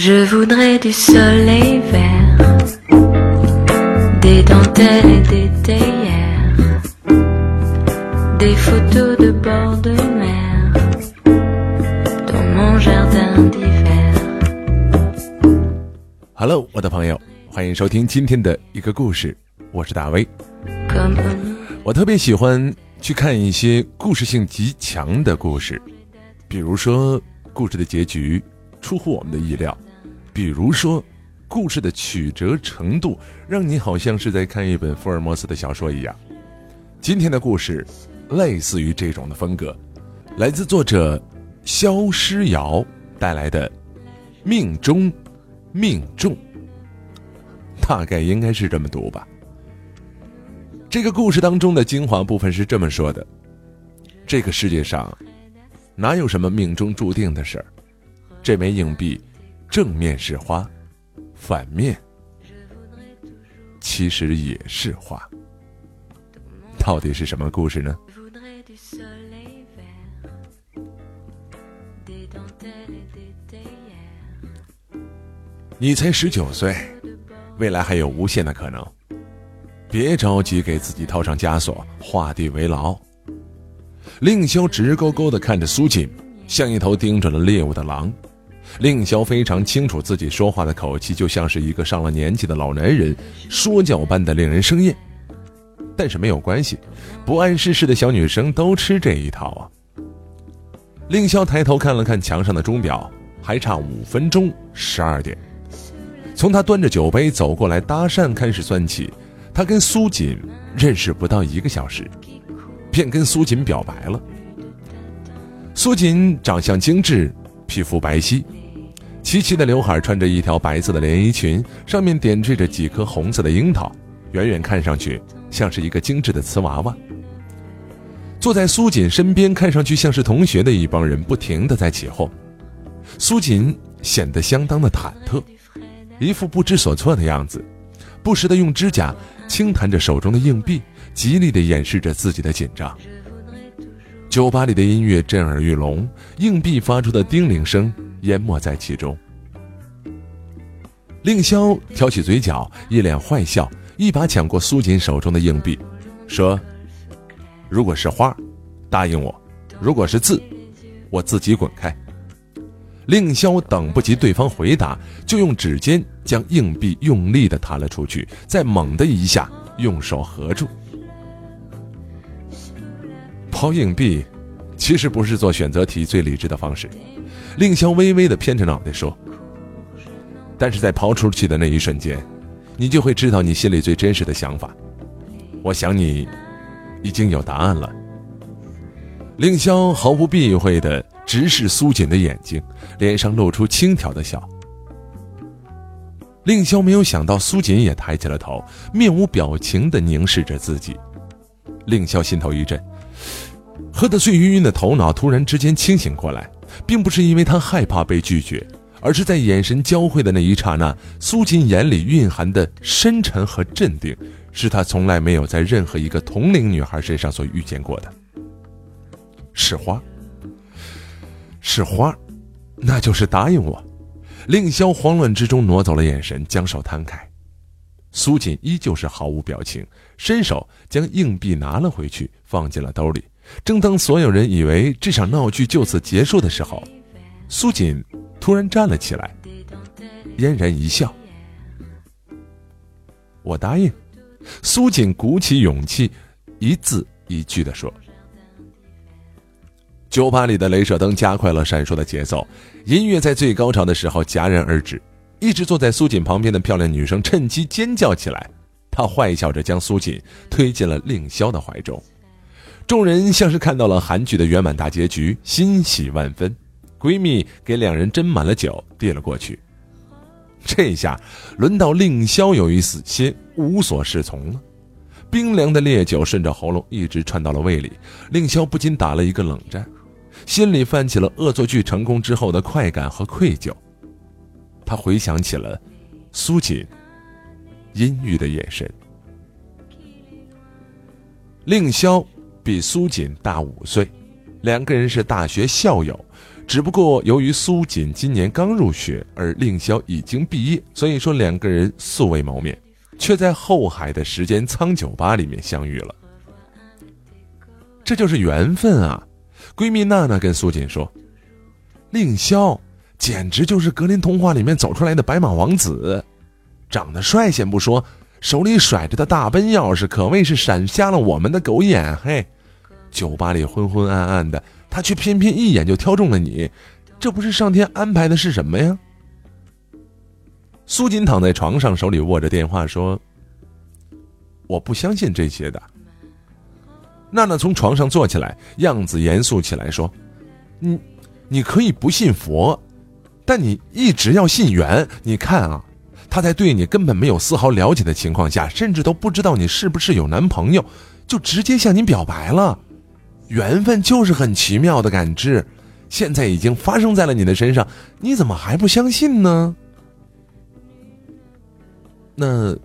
Je voudrais du soleil vert, des dentelles et des théières, des photos de bord de mer dans mon jardin d'hiver. Hello，我的朋友，欢迎收听今天的一个故事，我是大威。我特别喜欢去看一些故事性极强的故事，比如说故事的结局出乎我们的意料，比如说故事的曲折程度让你好像是在看一本福尔摩斯的小说一样。今天的故事类似于这种的风格，来自作者萧诗瑶带来的《命中命中》，大概应该是这么读吧。这个故事当中的精华部分是这么说的：这个世界上哪有什么命中注定的事儿？这枚硬币正面是花，反面其实也是花。到底是什么故事呢？你才十九岁，未来还有无限的可能。别着急给自己套上枷锁，画地为牢。令萧直勾勾地看着苏锦，像一头盯准了猎物的狼。令萧非常清楚自己说话的口气，就像是一个上了年纪的老男人说教般的令人生厌。但是没有关系，不谙世事的小女生都吃这一套啊。令萧抬头看了看墙上的钟表，还差五分钟，十二点。从他端着酒杯走过来搭讪开始算起，他跟苏锦认识不到一个小时，便跟苏锦表白了。苏锦长相精致，皮肤白皙，齐齐的刘海，穿着一条白色的连衣裙，上面点缀着几颗红色的樱桃，远远看上去像是一个精致的瓷娃娃。坐在苏锦身边，看上去像是同学的一帮人不停的在起哄，苏锦显得相当的忐忑。一副不知所措的样子，不时的用指甲轻弹着手中的硬币，极力的掩饰着自己的紧张。酒吧里的音乐震耳欲聋，硬币发出的叮铃声淹没在其中。令萧挑起嘴角，一脸坏笑，一把抢过苏锦手中的硬币，说：“如果是花，答应我；如果是字，我自己滚开。”令萧等不及对方回答，就用指尖将硬币用力地弹了出去，再猛的一下用手合住。抛硬币，其实不是做选择题最理智的方式。令萧微微的偏着脑袋说：“但是在抛出去的那一瞬间，你就会知道你心里最真实的想法。我想你已经有答案了。”令萧毫不避讳的直视苏锦的眼睛，脸上露出轻佻的笑。令萧没有想到苏锦也抬起了头，面无表情地凝视着自己。令萧心头一震，喝得醉晕晕的头脑突然之间清醒过来，并不是因为他害怕被拒绝，而是在眼神交汇的那一刹那，苏锦眼里蕴含的深沉和镇定，是他从来没有在任何一个同龄女孩身上所遇见过的。是花，是花，那就是答应我。令萧慌乱之中挪走了眼神，将手摊开。苏锦依旧是毫无表情，伸手将硬币拿了回去，放进了兜里。正当所有人以为这场闹剧就此结束的时候，苏锦突然站了起来，嫣然一笑：“我答应。”苏锦鼓起勇气，一字一句地说。酒吧里的镭射灯加快了闪烁的节奏，音乐在最高潮的时候戛然而止。一直坐在苏锦旁边的漂亮女生趁机尖叫起来，她坏笑着将苏锦推进了令萧的怀中。众人像是看到了韩剧的圆满大结局，欣喜万分。闺蜜给两人斟满了酒，递了过去。这下轮到令萧有一丝些无所适从了。冰凉的烈酒顺着喉咙一直窜到了胃里，令萧不禁打了一个冷战，心里泛起了恶作剧成功之后的快感和愧疚。他回想起了苏锦阴郁的眼神。令萧比苏锦大五岁，两个人是大学校友，只不过由于苏锦今年刚入学，而令萧已经毕业，所以说两个人素未谋面，却在后海的时间仓酒吧里面相遇了。这就是缘分啊！闺蜜娜娜跟苏锦说：“令萧简直就是格林童话里面走出来的白马王子，长得帅先不说，手里甩着的大奔钥匙可谓是闪瞎了我们的狗眼。嘿，酒吧里昏昏暗暗的。”他却偏偏一眼就挑中了你，这不是上天安排的是什么呀？苏锦躺在床上，手里握着电话说：“我不相信这些的。”娜娜从床上坐起来，样子严肃起来说：“你，你可以不信佛，但你一直要信缘。你看啊，他在对你根本没有丝毫了解的情况下，甚至都不知道你是不是有男朋友，就直接向你表白了。”缘分就是很奇妙的感知，现在已经发生在了你的身上，你怎么还不相信呢？那，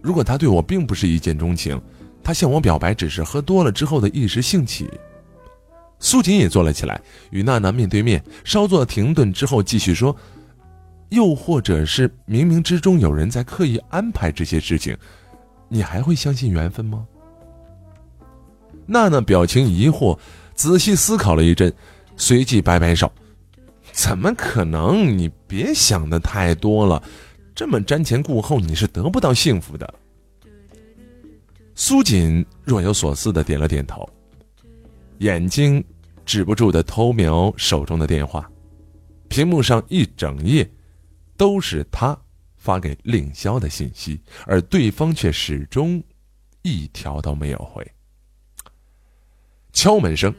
如果他对我并不是一见钟情，他向我表白只是喝多了之后的一时兴起。苏锦也坐了起来，与娜娜面对面，稍作停顿之后继续说：“又或者是冥冥之中有人在刻意安排这些事情，你还会相信缘分吗？”娜娜表情疑惑，仔细思考了一阵，随即摆摆手：“怎么可能？你别想的太多了，这么瞻前顾后，你是得不到幸福的。”苏锦若有所思的点了点头，眼睛止不住的偷瞄手中的电话，屏幕上一整页都是他发给令萧的信息，而对方却始终一条都没有回。敲门声，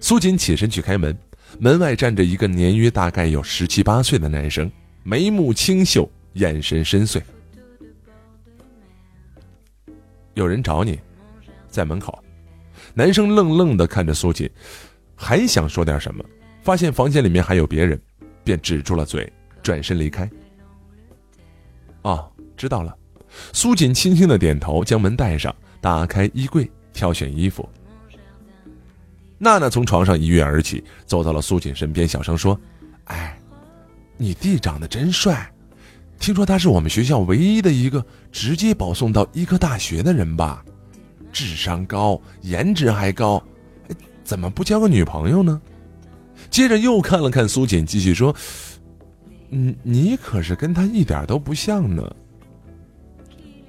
苏锦起身去开门，门外站着一个年约大概有十七八岁的男生，眉目清秀，眼神深邃。有人找你，在门口。男生愣愣的看着苏锦，还想说点什么，发现房间里面还有别人，便止住了嘴，转身离开。哦，知道了。苏锦轻轻的点头，将门带上，打开衣柜，挑选衣服。娜娜从床上一跃而起，走到了苏锦身边，小声说：“哎，你弟长得真帅，听说他是我们学校唯一的一个直接保送到医科大学的人吧？智商高，颜值还高，怎么不交个女朋友呢？”接着又看了看苏锦，继续说：“嗯，你可是跟他一点都不像呢。”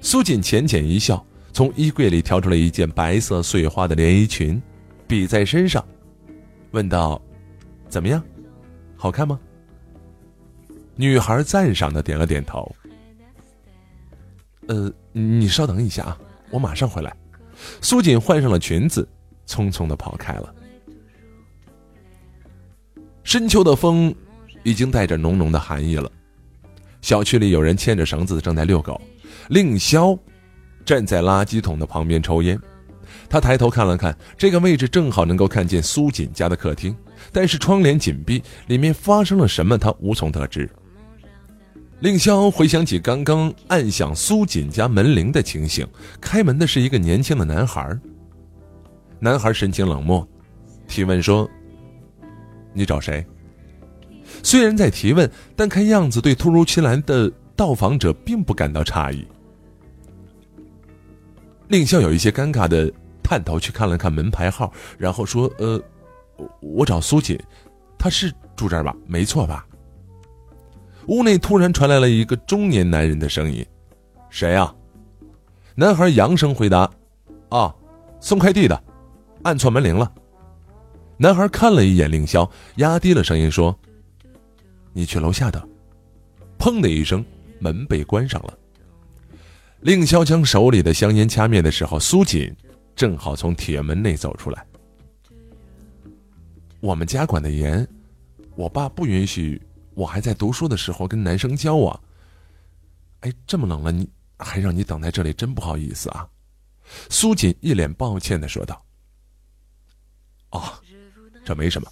苏锦浅浅一笑，从衣柜里挑出了一件白色碎花的连衣裙。比在身上，问道：“怎么样，好看吗？”女孩赞赏的点了点头。呃，你稍等一下啊，我马上回来。苏锦换上了裙子，匆匆的跑开了。深秋的风已经带着浓浓的寒意了。小区里有人牵着绳子正在遛狗，令萧站在垃圾桶的旁边抽烟。他抬头看了看，这个位置正好能够看见苏锦家的客厅，但是窗帘紧闭，里面发生了什么他无从得知。令萧回想起刚刚按响苏锦家门铃的情形，开门的是一个年轻的男孩。男孩神情冷漠，提问说：“你找谁？”虽然在提问，但看样子对突如其来的到访者并不感到诧异。令萧有一些尴尬的。探头去看了看门牌号，然后说：“呃，我找苏锦，他是住这儿吧？没错吧？”屋内突然传来了一个中年男人的声音：“谁啊？”男孩扬声回答：“啊，送快递的，按错门铃了。”男孩看了一眼令萧，压低了声音说：“你去楼下等。”砰的一声，门被关上了。令萧将手里的香烟掐灭的时候，苏锦。正好从铁门内走出来。我们家管的严，我爸不允许我还在读书的时候跟男生交往。哎，这么冷了，你还让你等在这里，真不好意思啊。苏锦一脸抱歉的说道。哦，这没什么。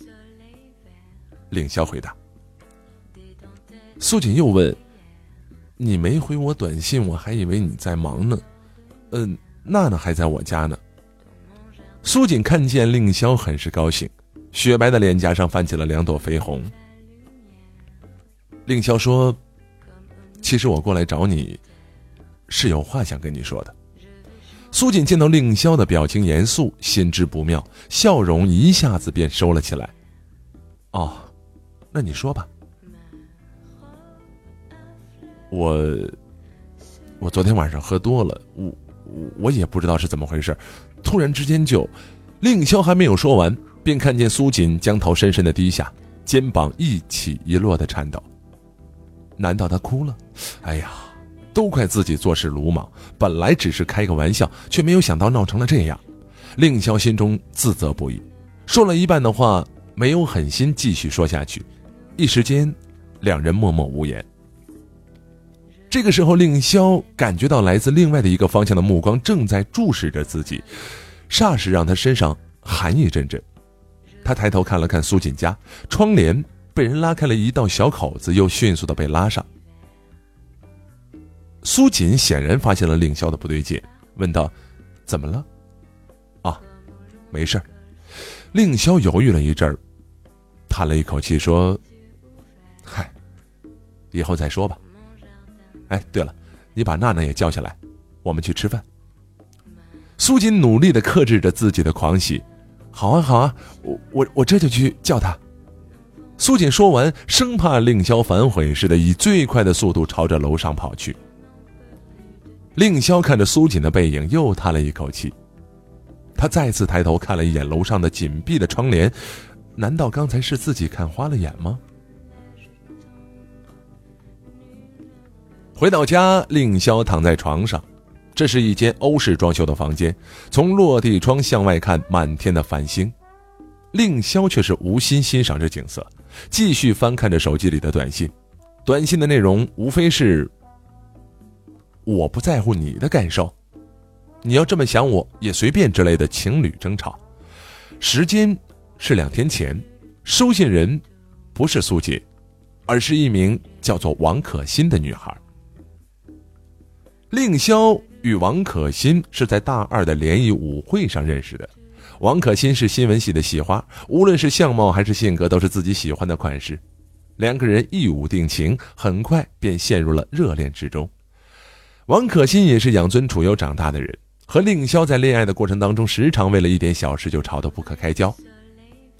令霄回答。苏锦又问：“你没回我短信，我还以为你在忙呢。嗯，娜娜还在我家呢。”苏锦看见令霄，很是高兴，雪白的脸颊上泛起了两朵绯红。令萧说：“其实我过来找你，是有话想跟你说的。”苏锦见到令萧的表情严肃，心知不妙，笑容一下子便收了起来。“哦，那你说吧。”我，我昨天晚上喝多了，我我也不知道是怎么回事，突然之间就，令萧还没有说完，便看见苏锦将头深深的低下，肩膀一起一落的颤抖。难道他哭了？哎呀，都怪自己做事鲁莽，本来只是开个玩笑，却没有想到闹成了这样。令萧心中自责不已，说了一半的话，没有狠心继续说下去，一时间，两人默默无言。这个时候，令萧感觉到来自另外的一个方向的目光正在注视着自己，霎时让他身上寒意阵阵。他抬头看了看苏锦家，窗帘被人拉开了一道小口子，又迅速的被拉上。苏锦显然发现了令萧的不对劲，问道：“怎么了？”“啊，没事令萧犹豫了一阵儿，叹了一口气说：“嗨，以后再说吧。”哎，对了，你把娜娜也叫下来，我们去吃饭。苏锦努力的克制着自己的狂喜，好啊，好啊，我我我这就去叫她。苏锦说完，生怕令萧反悔似的，以最快的速度朝着楼上跑去。令萧看着苏锦的背影，又叹了一口气，他再次抬头看了一眼楼上的紧闭的窗帘，难道刚才是自己看花了眼吗？回到家，令萧躺在床上。这是一间欧式装修的房间，从落地窗向外看，满天的繁星。令萧却是无心欣赏这景色，继续翻看着手机里的短信。短信的内容无非是：“我不在乎你的感受，你要这么想我也随便”之类的情侣争吵。时间是两天前，收信人不是苏锦，而是一名叫做王可欣的女孩。令萧与王可欣是在大二的联谊舞会上认识的。王可欣是新闻系的系花，无论是相貌还是性格，都是自己喜欢的款式。两个人一舞定情，很快便陷入了热恋之中。王可欣也是养尊处优长大的人，和令萧在恋爱的过程当中，时常为了一点小事就吵得不可开交。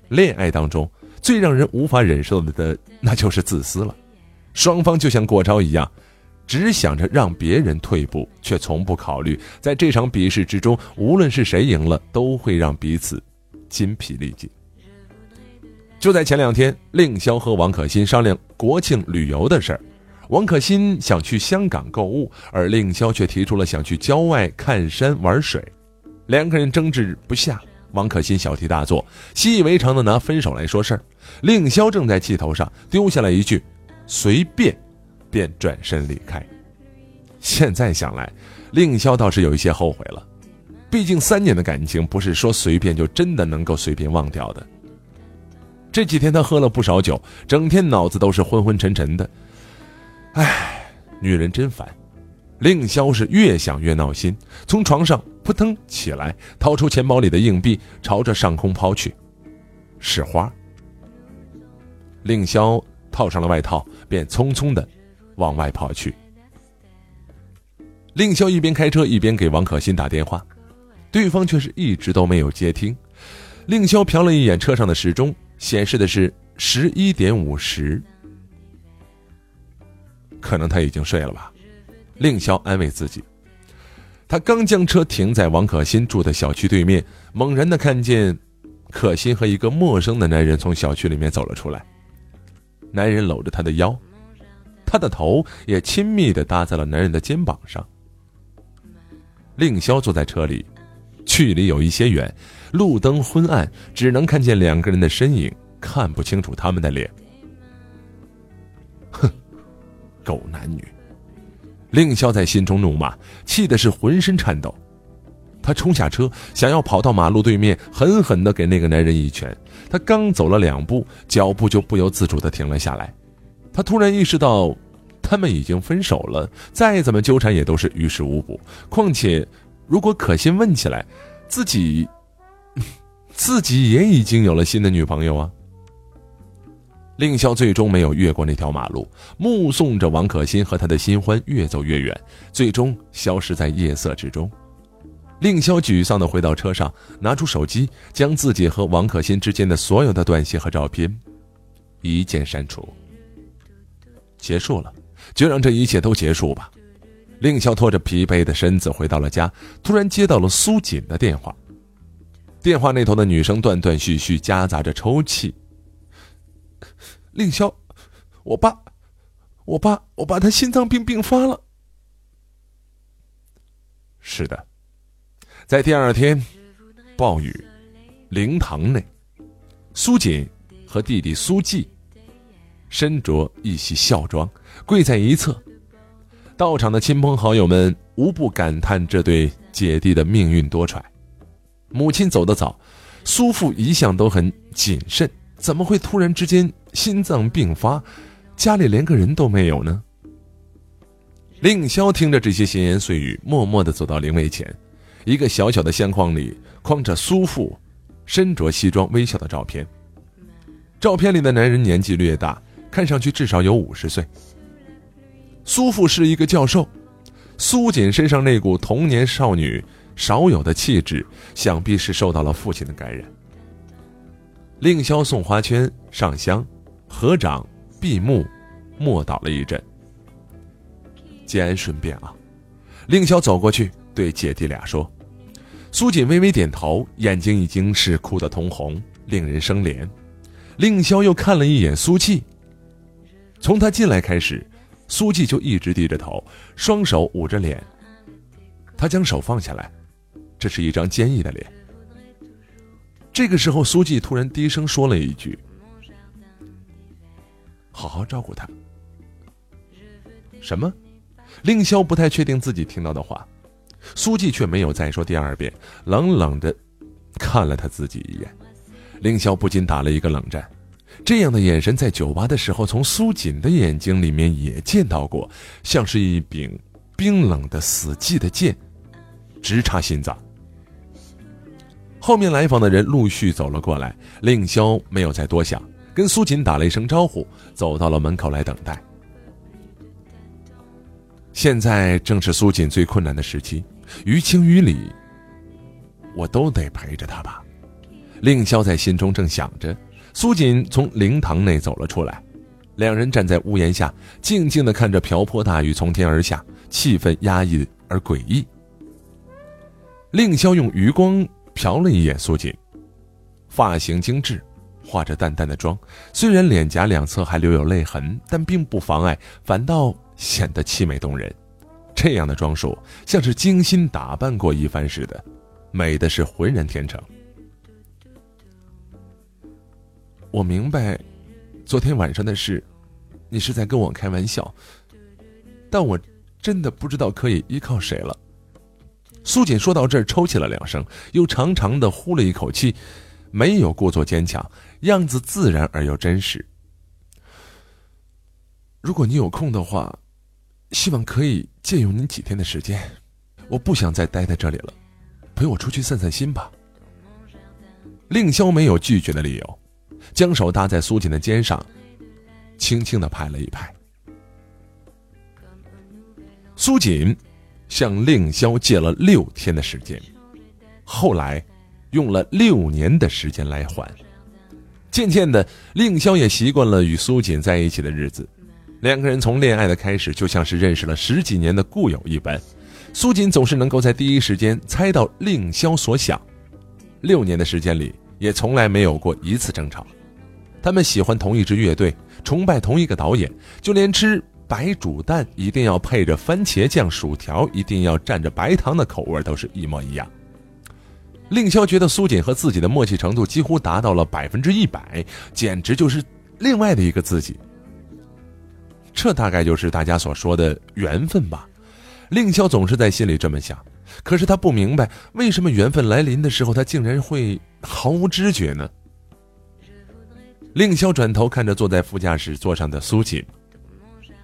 恋爱当中最让人无法忍受的，那就是自私了。双方就像过招一样。只想着让别人退步，却从不考虑，在这场比试之中，无论是谁赢了，都会让彼此筋疲力尽。就在前两天，令萧和王可欣商量国庆旅游的事儿。王可欣想去香港购物，而令萧却提出了想去郊外看山玩水。两个人争执不下，王可欣小题大做，习以为常的拿分手来说事儿。令萧正在气头上，丢下了一句：“随便。”便转身离开。现在想来，令萧倒是有一些后悔了。毕竟三年的感情，不是说随便就真的能够随便忘掉的。这几天他喝了不少酒，整天脑子都是昏昏沉沉的。唉，女人真烦。令萧是越想越闹心，从床上扑腾起来，掏出钱包里的硬币，朝着上空抛去。是花。令萧套上了外套，便匆匆的。往外跑去。令萧一边开车一边给王可欣打电话，对方却是一直都没有接听。令萧瞟了一眼车上的时钟，显示的是十一点五十，可能他已经睡了吧。令萧安慰自己。他刚将车停在王可欣住的小区对面，猛然的看见可欣和一个陌生的男人从小区里面走了出来。男人搂着她的腰。他的头也亲密的搭在了男人的肩膀上。令萧坐在车里，距离有一些远，路灯昏暗，只能看见两个人的身影，看不清楚他们的脸。哼，狗男女！令萧在心中怒骂，气的是浑身颤抖。他冲下车，想要跑到马路对面，狠狠的给那个男人一拳。他刚走了两步，脚步就不由自主的停了下来。他突然意识到，他们已经分手了，再怎么纠缠也都是于事无补。况且，如果可心问起来，自己 自己也已经有了新的女朋友啊。令萧最终没有越过那条马路，目送着王可欣和他的新欢越走越远，最终消失在夜色之中。令萧沮丧地回到车上，拿出手机，将自己和王可欣之间的所有的短信和照片一键删除。结束了，就让这一切都结束吧。令萧拖着疲惫的身子回到了家，突然接到了苏锦的电话。电话那头的女生断断续续，夹杂着抽泣。令萧，我爸，我爸，我爸他心脏病病发了。是的，在第二天，暴雨，灵堂内，苏锦和弟弟苏季，身着一袭孝装，跪在一侧。到场的亲朋好友们无不感叹这对姐弟的命运多舛。母亲走得早，苏父一向都很谨慎，怎么会突然之间？心脏病发，家里连个人都没有呢。令萧听着这些闲言碎语，默默的走到灵位前，一个小小的相框里框着苏父身着西装微笑的照片。照片里的男人年纪略大，看上去至少有五十岁。苏父是一个教授，苏锦身上那股童年少女少有的气质，想必是受到了父亲的感染。令萧送花圈、上香。合掌闭目，默祷了一阵。节哀顺变啊！令萧走过去，对姐弟俩说：“苏锦微微点头，眼睛已经是哭得通红，令人生怜。”令萧又看了一眼苏气。从他进来开始，苏气就一直低着头，双手捂着脸。他将手放下来，这是一张坚毅的脸。这个时候，苏季突然低声说了一句。好好照顾他。什么？令萧不太确定自己听到的话，苏季却没有再说第二遍，冷冷的看了他自己一眼。令萧不禁打了一个冷战，这样的眼神在酒吧的时候从苏锦的眼睛里面也见到过，像是一柄冰冷的死寂的剑，直插心脏。后面来访的人陆续走了过来，令萧没有再多想。跟苏锦打了一声招呼，走到了门口来等待。现在正是苏锦最困难的时期，于情于理，我都得陪着他吧。令萧在心中正想着，苏锦从灵堂内走了出来，两人站在屋檐下，静静的看着瓢泼大雨从天而下，气氛压抑而诡异。令萧用余光瞟了一眼苏锦，发型精致。化着淡淡的妆，虽然脸颊两侧还留有泪痕，但并不妨碍，反倒显得凄美动人。这样的装束，像是精心打扮过一番似的，美的是浑然天成。我明白，昨天晚上的事，你是在跟我开玩笑，但我真的不知道可以依靠谁了。苏锦说到这儿，抽泣了两声，又长长的呼了一口气。没有故作坚强，样子自然而又真实。如果你有空的话，希望可以借用你几天的时间。我不想再待在这里了，陪我出去散散心吧。令萧没有拒绝的理由，将手搭在苏锦的肩上，轻轻的拍了一拍。苏锦向令萧借了六天的时间，后来。用了六年的时间来还，渐渐的，令萧也习惯了与苏锦在一起的日子。两个人从恋爱的开始，就像是认识了十几年的故友一般。苏锦总是能够在第一时间猜到令萧所想。六年的时间里，也从来没有过一次争吵。他们喜欢同一支乐队，崇拜同一个导演，就连吃白煮蛋一定要配着番茄酱，薯条一定要蘸着白糖的口味都是一模一样。令萧觉得苏锦和自己的默契程度几乎达到了百分之一百，简直就是另外的一个自己。这大概就是大家所说的缘分吧。令萧总是在心里这么想，可是他不明白为什么缘分来临的时候，他竟然会毫无知觉呢？令萧转头看着坐在副驾驶座上的苏锦，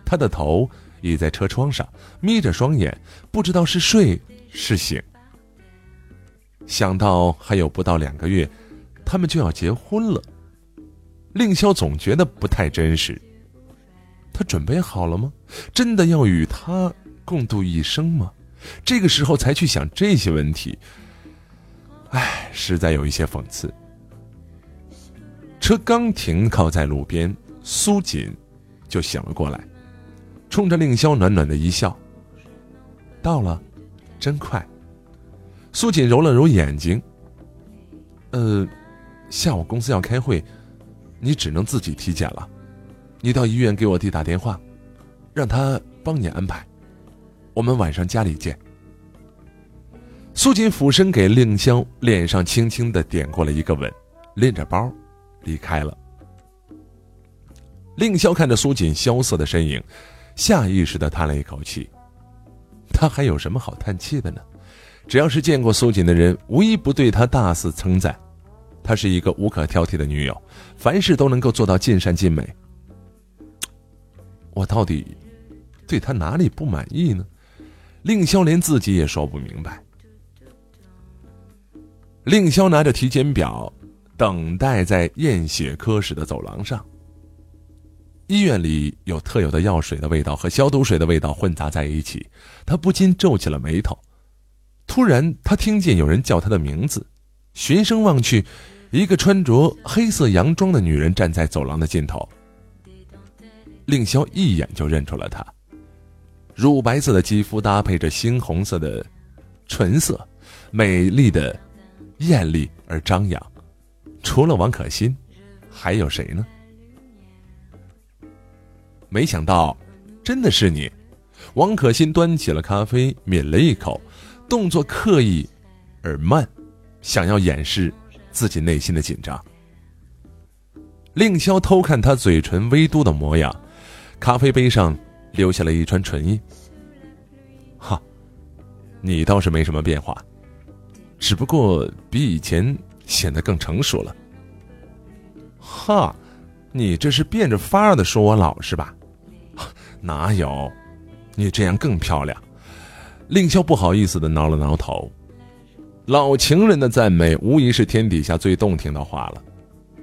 他的头倚在车窗上，眯着双眼，不知道是睡是醒。想到还有不到两个月，他们就要结婚了。令萧总觉得不太真实。他准备好了吗？真的要与他共度一生吗？这个时候才去想这些问题，唉，实在有一些讽刺。车刚停靠在路边，苏锦就醒了过来，冲着令萧暖暖的一笑：“到了，真快。”苏锦揉了揉眼睛：“呃，下午公司要开会，你只能自己体检了。你到医院给我弟打电话，让他帮你安排。我们晚上家里见。”苏锦俯身给令萧脸上轻轻的点过了一个吻，拎着包。离开了。令萧看着苏锦萧瑟的身影，下意识的叹了一口气。他还有什么好叹气的呢？只要是见过苏锦的人，无一不对他大肆称赞。她是一个无可挑剔的女友，凡事都能够做到尽善尽美。我到底对她哪里不满意呢？令萧连自己也说不明白。令萧拿着体检表。等待在验血科室的走廊上。医院里有特有的药水的味道和消毒水的味道混杂在一起，他不禁皱起了眉头。突然，他听见有人叫他的名字，循声望去，一个穿着黑色洋装的女人站在走廊的尽头。令萧一眼就认出了她，乳白色的肌肤搭配着猩红色的唇色，美丽的艳丽而张扬。除了王可欣，还有谁呢？没想到，真的是你。王可欣端起了咖啡，抿了一口，动作刻意而慢，想要掩饰自己内心的紧张。令萧偷看他嘴唇微嘟的模样，咖啡杯上留下了一串唇印。哈，你倒是没什么变化，只不过比以前。显得更成熟了。哈，你这是变着法儿的说我老是吧？哪有，你这样更漂亮。令萧不好意思的挠了挠头。老情人的赞美无疑是天底下最动听的话了。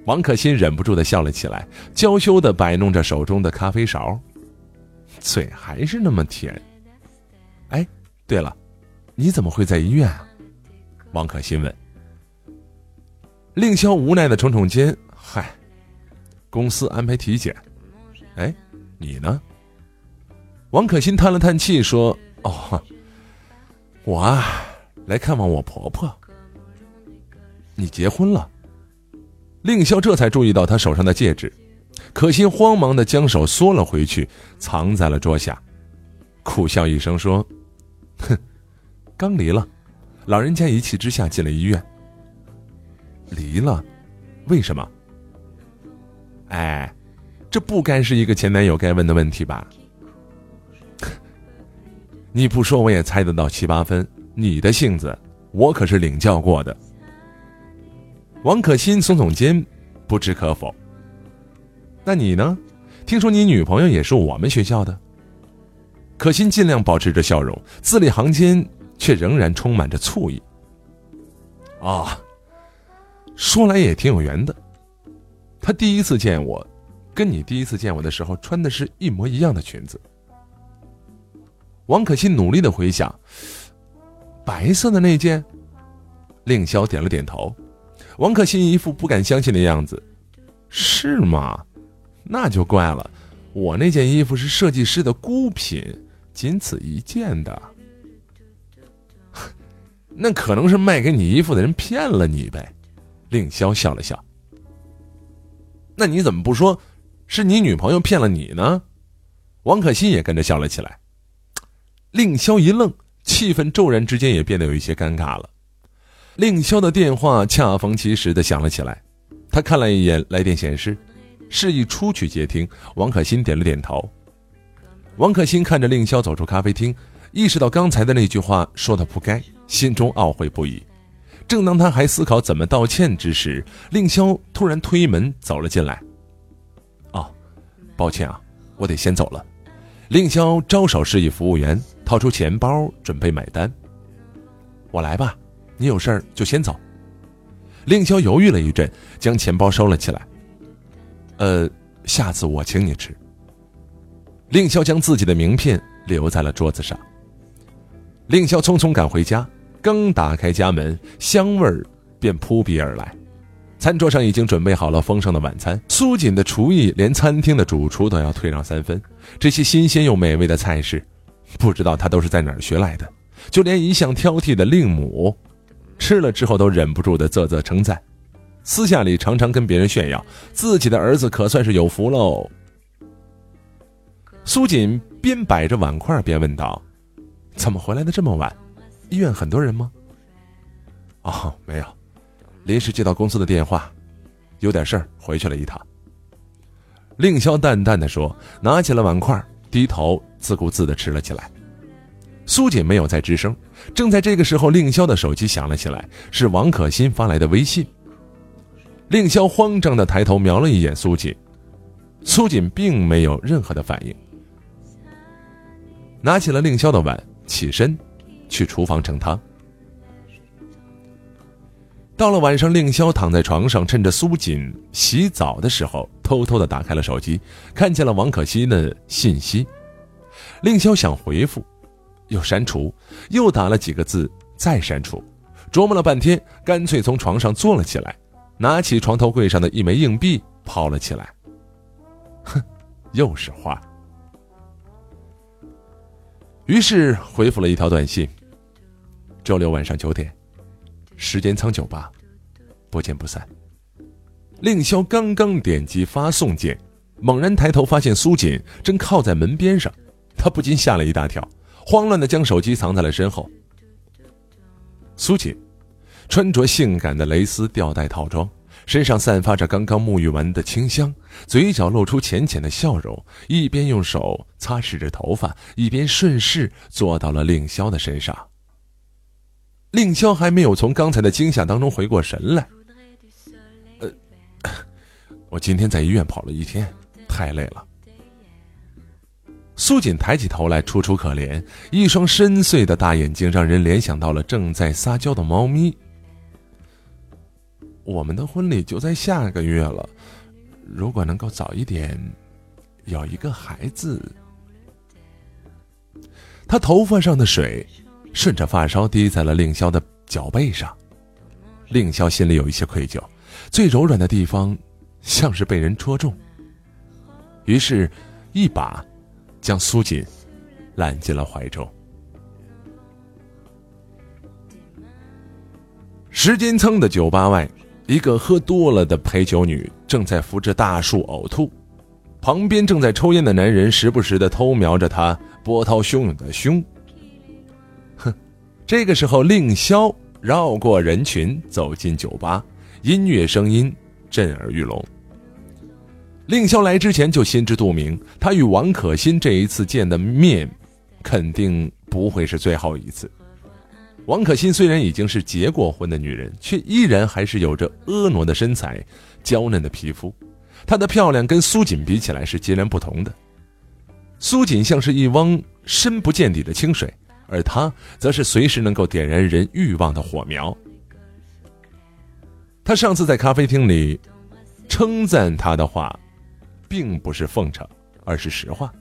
王可欣忍不住的笑了起来，娇羞的摆弄着手中的咖啡勺，嘴还是那么甜。哎，对了，你怎么会在医院啊？王可欣问。令萧无奈的耸耸肩，嗨，公司安排体检。哎，你呢？王可心叹了叹气说：“哦，我啊，来看望我婆婆。你结婚了？”令萧这才注意到他手上的戒指，可心慌忙的将手缩了回去，藏在了桌下，苦笑一声说：“哼，刚离了，老人家一气之下进了医院。”离了，为什么？哎，这不该是一个前男友该问的问题吧？你不说我也猜得到七八分。你的性子，我可是领教过的。王可心耸耸肩，不置可否。那你呢？听说你女朋友也是我们学校的。可心尽量保持着笑容，字里行间却仍然充满着醋意。啊。说来也挺有缘的，他第一次见我，跟你第一次见我的时候穿的是一模一样的裙子。王可欣努力的回想，白色的那件。令萧点了点头，王可欣一副不敢相信的样子，是吗？那就怪了，我那件衣服是设计师的孤品，仅此一件的。那可能是卖给你衣服的人骗了你呗。令萧笑了笑。那你怎么不说，是你女朋友骗了你呢？王可欣也跟着笑了起来。令萧一愣，气氛骤然之间也变得有一些尴尬了。令萧的电话恰逢其时的响了起来，他看了一眼来电显示，示意出去接听。王可欣点了点头。王可欣看着令萧走出咖啡厅，意识到刚才的那句话说的不该，心中懊悔不已。正当他还思考怎么道歉之时，令萧突然推门走了进来。哦，抱歉啊，我得先走了。令萧招手示意服务员掏出钱包准备买单。我来吧，你有事儿就先走。令萧犹豫了一阵，将钱包收了起来。呃，下次我请你吃。令萧将自己的名片留在了桌子上。令萧匆匆赶回家，刚打开家门，香味儿便扑鼻而来。餐桌上已经准备好了丰盛的晚餐。苏锦的厨艺连餐厅的主厨都要退让三分。这些新鲜又美味的菜式，不知道他都是在哪儿学来的。就连一向挑剔的令母，吃了之后都忍不住的啧啧称赞，私下里常常跟别人炫耀自己的儿子可算是有福喽。苏锦边摆着碗筷边问道：“怎么回来的这么晚？医院很多人吗？”“哦，没有，临时接到公司的电话，有点事儿，回去了一趟。”令萧淡淡的说，拿起了碗筷，低头自顾自的吃了起来。苏锦没有再吱声。正在这个时候，令萧的手机响了起来，是王可心发来的微信。令萧慌张的抬头瞄了一眼苏锦，苏锦并没有任何的反应。拿起了令萧的碗，起身去厨房盛汤。到了晚上，令萧躺在床上，趁着苏锦洗澡的时候，偷偷的打开了手机，看见了王可心的信息。令萧想回复。又删除，又打了几个字，再删除，琢磨了半天，干脆从床上坐了起来，拿起床头柜上的一枚硬币抛了起来。哼，又是花。于是回复了一条短信：周六晚上九点，时间仓酒吧，不见不散。令萧刚刚点击发送键，猛然抬头发现苏锦正靠在门边上，他不禁吓了一大跳。慌乱的将手机藏在了身后。苏锦穿着性感的蕾丝吊带套装，身上散发着刚刚沐浴完的清香，嘴角露出浅浅的笑容，一边用手擦拭着头发，一边顺势坐到了令萧的身上。令萧还没有从刚才的惊吓当中回过神来。呃，我今天在医院跑了一天，太累了。苏锦抬起头来，楚楚可怜，一双深邃的大眼睛让人联想到了正在撒娇的猫咪。我们的婚礼就在下个月了，如果能够早一点有一个孩子，他头发上的水顺着发梢滴在了令萧的脚背上，令萧心里有一些愧疚，最柔软的地方像是被人戳中，于是，一把。将苏锦揽进了怀中。时间仓的酒吧外，一个喝多了的陪酒女正在扶着大树呕吐，旁边正在抽烟的男人时不时的偷瞄着她波涛汹涌的胸。这个时候，令萧绕过人群走进酒吧，音乐声音震耳欲聋。令萧来之前就心知肚明，他与王可心这一次见的面，肯定不会是最后一次。王可心虽然已经是结过婚的女人，却依然还是有着婀娜的身材、娇嫩的皮肤。她的漂亮跟苏锦比起来是截然不同的。苏锦像是一汪深不见底的清水，而他则是随时能够点燃人欲望的火苗。他上次在咖啡厅里称赞他的话。并不是奉承，而是实话。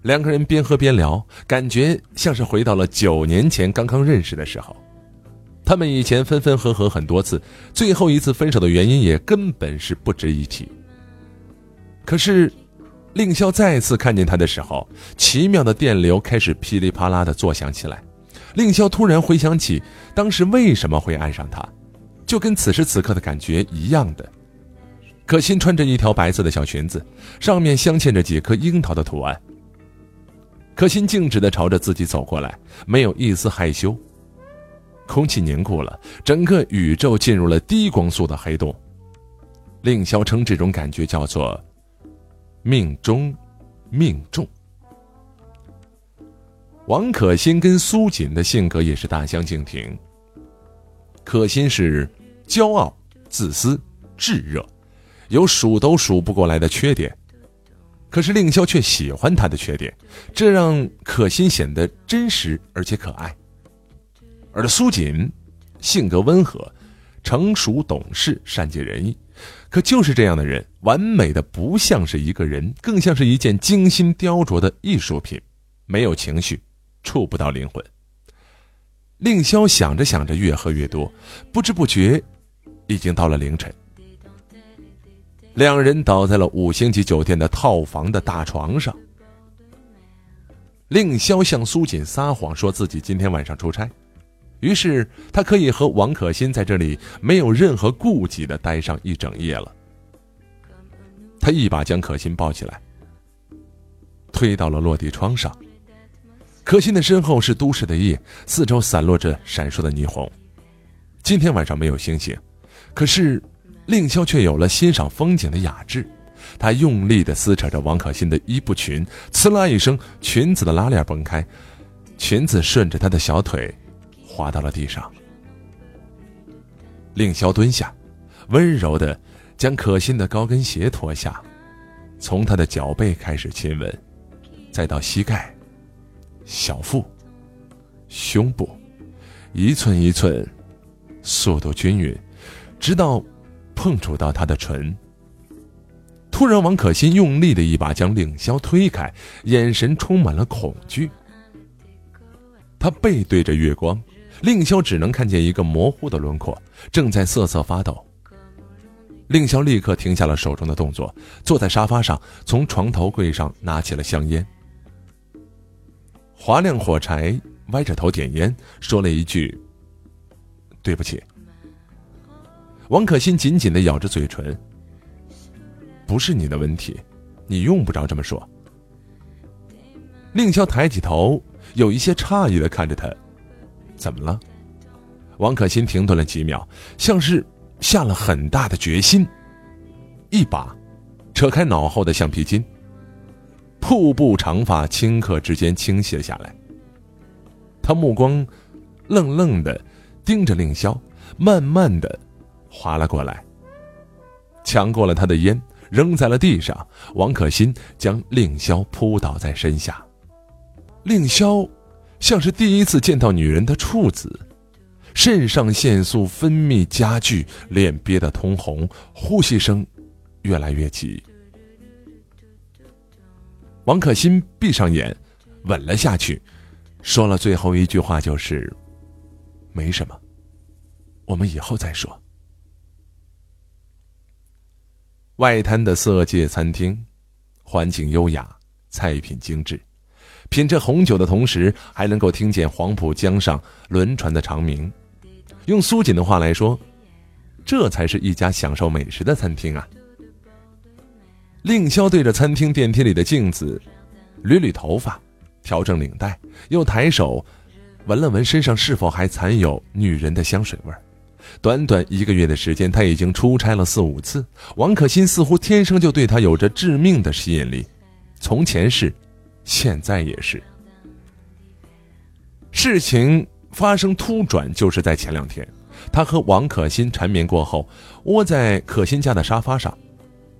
两个人边喝边聊，感觉像是回到了九年前刚刚认识的时候。他们以前分分合合很多次，最后一次分手的原因也根本是不值一提。可是，令萧再次看见他的时候，奇妙的电流开始噼里啪啦的作响起来。令萧突然回想起当时为什么会爱上他，就跟此时此刻的感觉一样的。可心穿着一条白色的小裙子，上面镶嵌着几颗樱桃的图案。可心静止的朝着自己走过来，没有一丝害羞。空气凝固了，整个宇宙进入了低光速的黑洞。令萧称这种感觉叫做“命中，命中”。王可心跟苏锦的性格也是大相径庭。可心是骄傲、自私、炙热。有数都数不过来的缺点，可是令萧却喜欢他的缺点，这让可心显得真实而且可爱。而苏锦，性格温和，成熟懂事，善解人意。可就是这样的人，完美的不像是一个人，更像是一件精心雕琢的艺术品，没有情绪，触不到灵魂。令萧想着想着，越喝越多，不知不觉，已经到了凌晨。两人倒在了五星级酒店的套房的大床上。令萧向苏锦撒谎，说自己今天晚上出差，于是他可以和王可欣在这里没有任何顾忌的待上一整夜了。他一把将可欣抱起来，推到了落地窗上。可欣的身后是都市的夜，四周散落着闪烁的霓虹。今天晚上没有星星，可是。令萧却有了欣赏风景的雅致，他用力地撕扯着王可欣的衣布裙，呲啦一声，裙子的拉链崩开，裙子顺着他的小腿滑到了地上。令萧蹲下，温柔地将可心的高跟鞋脱下，从她的脚背开始亲吻，再到膝盖、小腹、胸部，一寸一寸，速度均匀，直到。碰触到她的唇。突然，王可欣用力的一把将令萧推开，眼神充满了恐惧。他背对着月光，令萧只能看见一个模糊的轮廓，正在瑟瑟发抖。令萧立刻停下了手中的动作，坐在沙发上，从床头柜上拿起了香烟，划亮火柴，歪着头点烟，说了一句：“对不起。”王可欣紧紧的咬着嘴唇。不是你的问题，你用不着这么说。令萧抬起头，有一些诧异的看着他，怎么了？王可欣停顿了几秒，像是下了很大的决心，一把扯开脑后的橡皮筋，瀑布长发顷刻之间倾泻下来。他目光愣愣的盯着令霄，慢慢的。滑了过来，抢过了他的烟，扔在了地上。王可欣将令霄扑倒在身下，令霄像是第一次见到女人的处子，肾上腺素分泌加剧，脸憋得通红，呼吸声越来越急。王可欣闭上眼，吻了下去，说了最后一句话，就是：“没什么，我们以后再说。”外滩的色界餐厅，环境优雅，菜品精致。品着红酒的同时，还能够听见黄浦江上轮船的长鸣。用苏锦的话来说，这才是一家享受美食的餐厅啊！令萧对着餐厅电梯里的镜子，捋捋头发，调整领带，又抬手闻了闻身上是否还残有女人的香水味儿。短短一个月的时间，他已经出差了四五次。王可欣似乎天生就对他有着致命的吸引力，从前是，现在也是。事情发生突转，就是在前两天，他和王可欣缠绵过后，窝在可欣家的沙发上，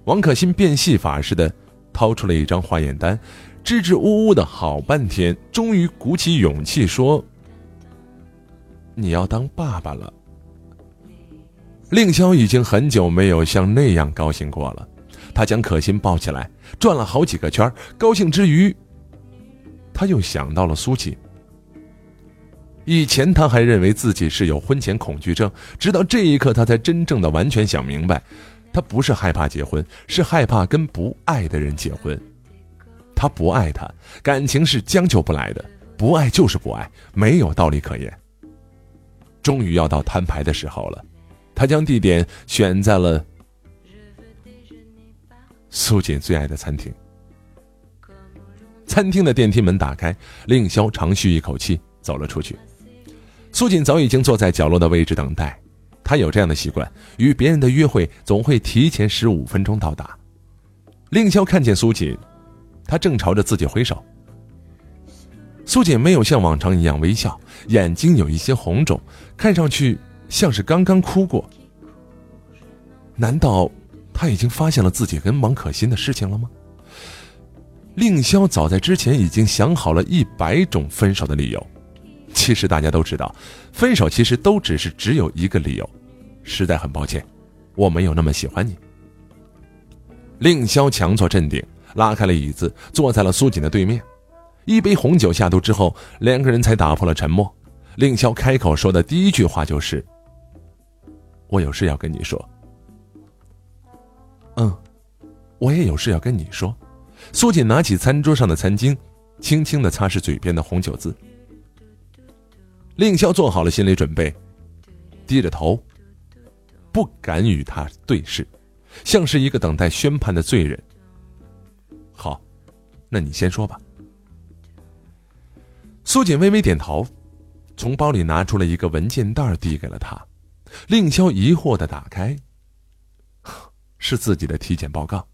王可欣变戏法似的掏出了一张化验单，支支吾吾的好半天，终于鼓起勇气说：“你要当爸爸了。”令萧已经很久没有像那样高兴过了，他将可心抱起来，转了好几个圈高兴之余，他又想到了苏锦。以前他还认为自己是有婚前恐惧症，直到这一刻，他才真正的完全想明白，他不是害怕结婚，是害怕跟不爱的人结婚。他不爱他，感情是将就不来的，不爱就是不爱，没有道理可言。终于要到摊牌的时候了。他将地点选在了苏锦最爱的餐厅。餐厅的电梯门打开，令萧长吁一口气走了出去。苏锦早已经坐在角落的位置等待。他有这样的习惯，与别人的约会总会提前十五分钟到达。令萧看见苏锦，他正朝着自己挥手。苏锦没有像往常一样微笑，眼睛有一些红肿，看上去。像是刚刚哭过。难道他已经发现了自己跟王可欣的事情了吗？令萧早在之前已经想好了一百种分手的理由，其实大家都知道，分手其实都只是只有一个理由，实在很抱歉，我没有那么喜欢你。令萧强作镇定，拉开了椅子，坐在了苏锦的对面。一杯红酒下肚之后，两个人才打破了沉默。令萧开口说的第一句话就是：“我有事要跟你说。”嗯，我也有事要跟你说。苏锦拿起餐桌上的餐巾，轻轻的擦拭嘴边的红酒渍。令萧做好了心理准备，低着头，不敢与他对视，像是一个等待宣判的罪人。好，那你先说吧。苏锦微微点头，从包里拿出了一个文件袋，递给了他。令萧疑惑的打开，是自己的体检报告。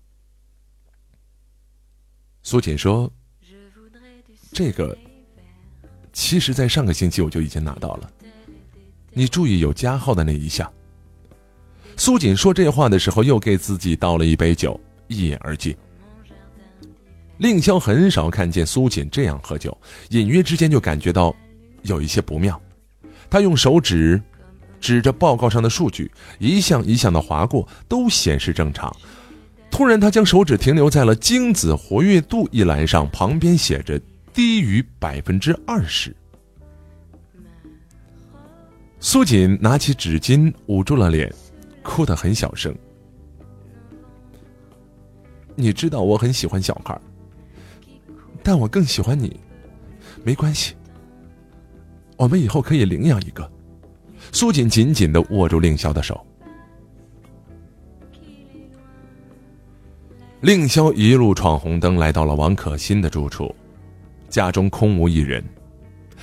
苏锦说：“这个，其实，在上个星期我就已经拿到了。你注意有加号的那一项。”苏锦说这话的时候，又给自己倒了一杯酒，一饮而尽。令萧很少看见苏锦这样喝酒，隐约之间就感觉到有一些不妙。他用手指指着报告上的数据，一项一项的划过，都显示正常。突然，他将手指停留在了精子活跃度一栏上，旁边写着低于百分之二十。苏锦拿起纸巾捂住了脸，哭得很小声。你知道我很喜欢小孩。但我更喜欢你，没关系，我们以后可以领养一个。苏锦紧紧的握住令萧的手。令萧一路闯红灯，来到了王可欣的住处，家中空无一人。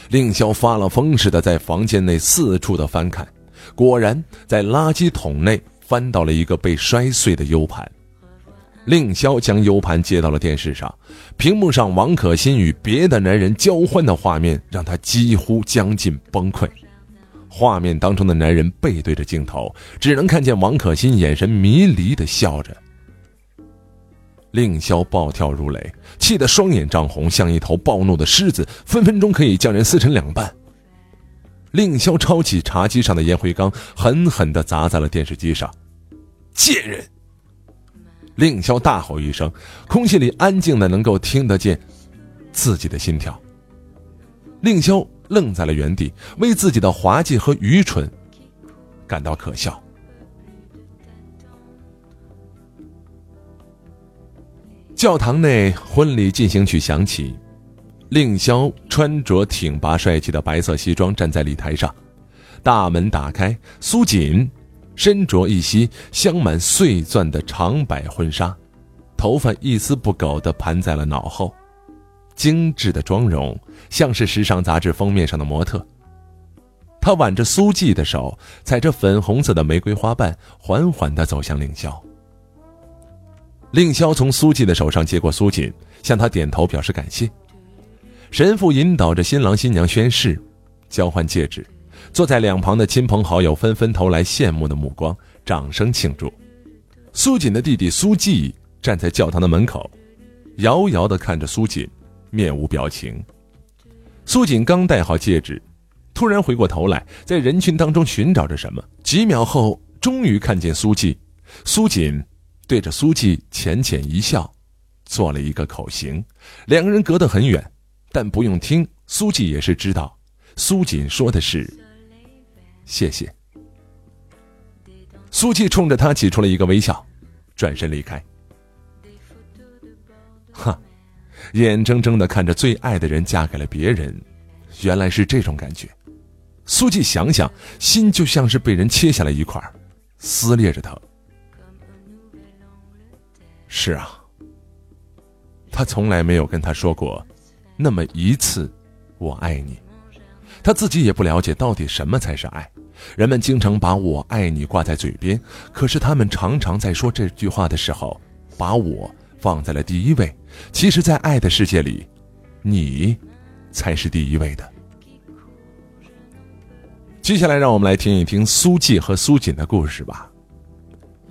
令萧发了疯似的在房间内四处的翻看，果然在垃圾桶内翻到了一个被摔碎的 U 盘。令萧将 U 盘接到了电视上，屏幕上王可欣与别的男人交欢的画面让他几乎将近崩溃。画面当中的男人背对着镜头，只能看见王可欣眼神迷离的笑着。令萧暴跳如雷，气得双眼涨红，像一头暴怒的狮子，分分钟可以将人撕成两半。令萧抄起茶几上的烟灰缸，狠狠地砸在了电视机上。贱人！令萧大吼一声，空气里安静的能够听得见自己的心跳。令萧愣在了原地，为自己的滑稽和愚蠢感到可笑。教堂内，婚礼进行曲响起，令萧穿着挺拔帅气的白色西装站在礼台上，大门打开，苏锦。身着一袭镶满碎钻的长摆婚纱，头发一丝不苟地盘在了脑后，精致的妆容像是时尚杂志封面上的模特。他挽着苏季的手，踩着粉红色的玫瑰花瓣，缓缓地走向令萧。令萧从苏季的手上接过苏锦，向他点头表示感谢。神父引导着新郎新娘宣誓，交换戒指。坐在两旁的亲朋好友纷纷投来羡慕的目光，掌声庆祝。苏锦的弟弟苏季站在教堂的门口，遥遥地看着苏锦，面无表情。苏锦刚戴好戒指，突然回过头来，在人群当中寻找着什么。几秒后，终于看见苏季。苏锦对着苏季浅浅一笑，做了一个口型。两个人隔得很远，但不用听，苏季也是知道，苏锦说的是。谢谢。苏季冲着他挤出了一个微笑，转身离开。哈，眼睁睁的看着最爱的人嫁给了别人，原来是这种感觉。苏季想想，心就像是被人切下来一块，撕裂着疼。是啊，他从来没有跟他说过那么一次“我爱你”。他自己也不了解到底什么才是爱。人们经常把我爱你挂在嘴边，可是他们常常在说这句话的时候，把我放在了第一位。其实，在爱的世界里，你才是第一位的。接下来，让我们来听一听苏季和苏锦的故事吧。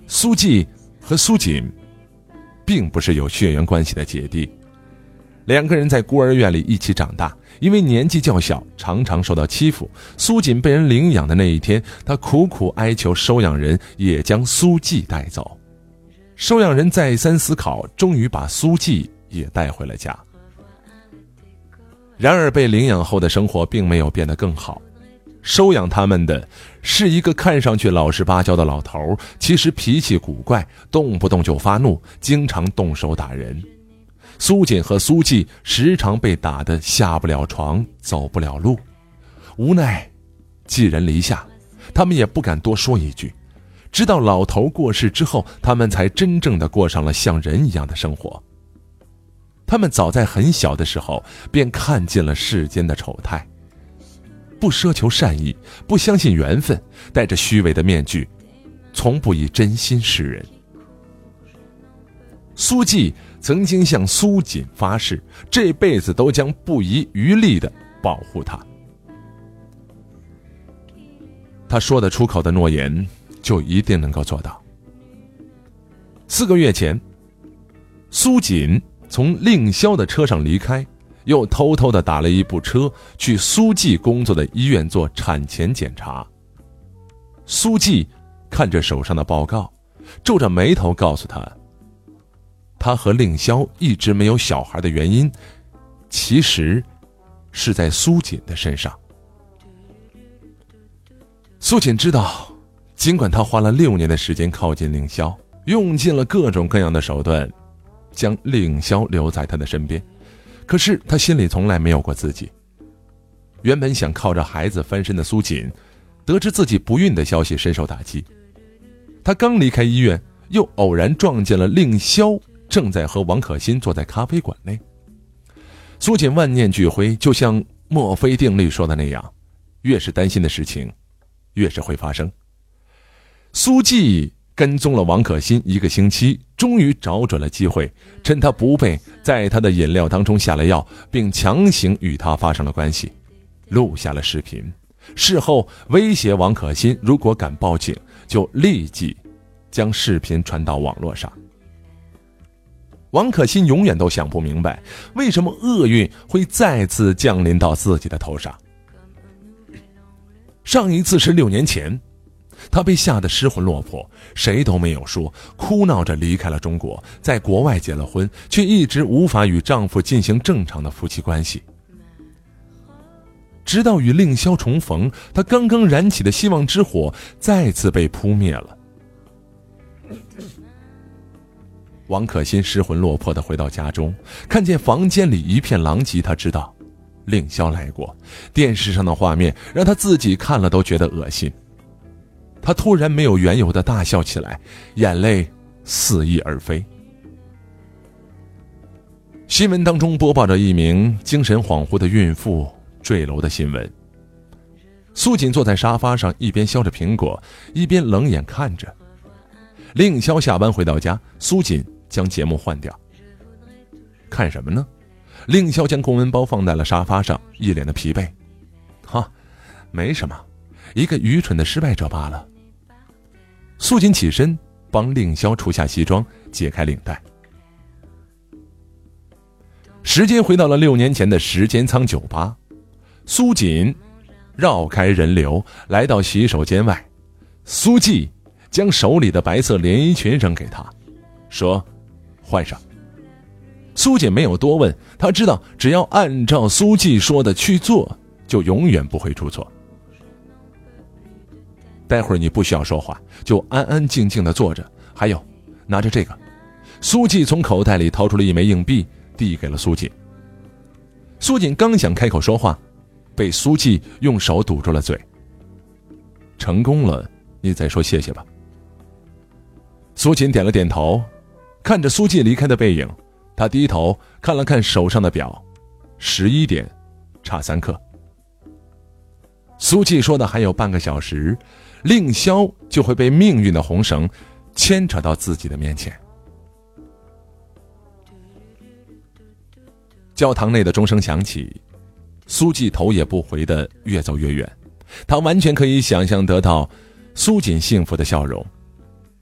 苏季和苏锦，并不是有血缘关系的姐弟，两个人在孤儿院里一起长大，因为年纪较小，常常受到欺负。苏锦被人领养的那一天，他苦苦哀求收养人也将苏季带走。收养人再三思考，终于把苏季也带回了家。然而，被领养后的生活并没有变得更好。收养他们的是一个看上去老实巴交的老头，其实脾气古怪，动不动就发怒，经常动手打人。苏锦和苏季时常被打得下不了床，走不了路，无奈寄人篱下，他们也不敢多说一句。直到老头过世之后，他们才真正的过上了像人一样的生活。他们早在很小的时候便看尽了世间的丑态，不奢求善意，不相信缘分，戴着虚伪的面具，从不以真心示人。苏季。曾经向苏锦发誓，这辈子都将不遗余力的保护他。他说得出口的诺言，就一定能够做到。四个月前，苏锦从令霄的车上离开，又偷偷的打了一部车去苏季工作的医院做产前检查。苏季看着手上的报告，皱着眉头告诉他。他和令霄一直没有小孩的原因，其实是在苏锦的身上。苏锦知道，尽管他花了六年的时间靠近令霄，用尽了各种各样的手段，将令霄留在他的身边，可是他心里从来没有过自己。原本想靠着孩子翻身的苏锦，得知自己不孕的消息，深受打击。他刚离开医院，又偶然撞见了令萧。正在和王可欣坐在咖啡馆内。苏锦万念俱灰，就像墨菲定律说的那样，越是担心的事情，越是会发生。苏记跟踪了王可欣一个星期，终于找准了机会，趁他不备，在他的饮料当中下了药，并强行与他发生了关系，录下了视频。事后威胁王可欣，如果敢报警，就立即将视频传到网络上。王可欣永远都想不明白，为什么厄运会再次降临到自己的头上。上一次是六年前，她被吓得失魂落魄，谁都没有说，哭闹着离开了中国，在国外结了婚，却一直无法与丈夫进行正常的夫妻关系。直到与令霄重逢，她刚刚燃起的希望之火再次被扑灭了。王可欣失魂落魄的回到家中，看见房间里一片狼藉，他知道，令霄来过。电视上的画面让他自己看了都觉得恶心。他突然没有缘由的大笑起来，眼泪肆意而飞。新闻当中播报着一名精神恍惚的孕妇坠楼的新闻。苏锦坐在沙发上，一边削着苹果，一边冷眼看着。令霄下班回到家，苏锦。将节目换掉。看什么呢？令霄将公文包放在了沙发上，一脸的疲惫。哈，没什么，一个愚蠢的失败者罢了。素锦起身帮令霄除下西装，解开领带。时间回到了六年前的时间仓酒吧，苏锦绕开人流，来到洗手间外。苏季将手里的白色连衣裙扔给他，说。换上。苏锦没有多问，他知道只要按照苏季说的去做，就永远不会出错。待会儿你不需要说话，就安安静静的坐着。还有，拿着这个。苏季从口袋里掏出了一枚硬币，递给了苏锦。苏锦刚想开口说话，被苏季用手堵住了嘴。成功了，你再说谢谢吧。苏锦点了点头。看着苏季离开的背影，他低头看了看手上的表，十一点，差三刻。苏季说的还有半个小时，令萧就会被命运的红绳牵扯到自己的面前。教堂内的钟声响起，苏季头也不回的越走越远，他完全可以想象得到苏锦幸福的笑容。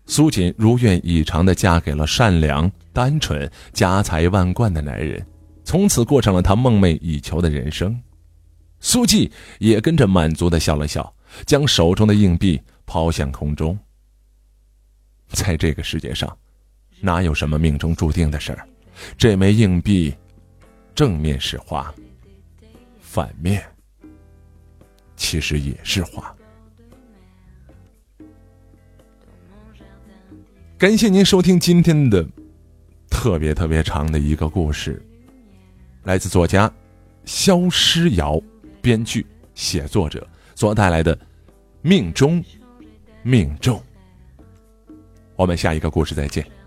苏锦如愿以偿的嫁给了善良、单纯、家财万贯的男人，从此过上了他梦寐以求的人生。苏季也跟着满足的笑了笑，将手中的硬币抛向空中。在这个世界上，哪有什么命中注定的事儿？这枚硬币，正面是花，反面其实也是花。感谢您收听今天的特别特别长的一个故事，来自作家肖诗瑶，编剧写作者所带来的《命中命中》。我们下一个故事再见。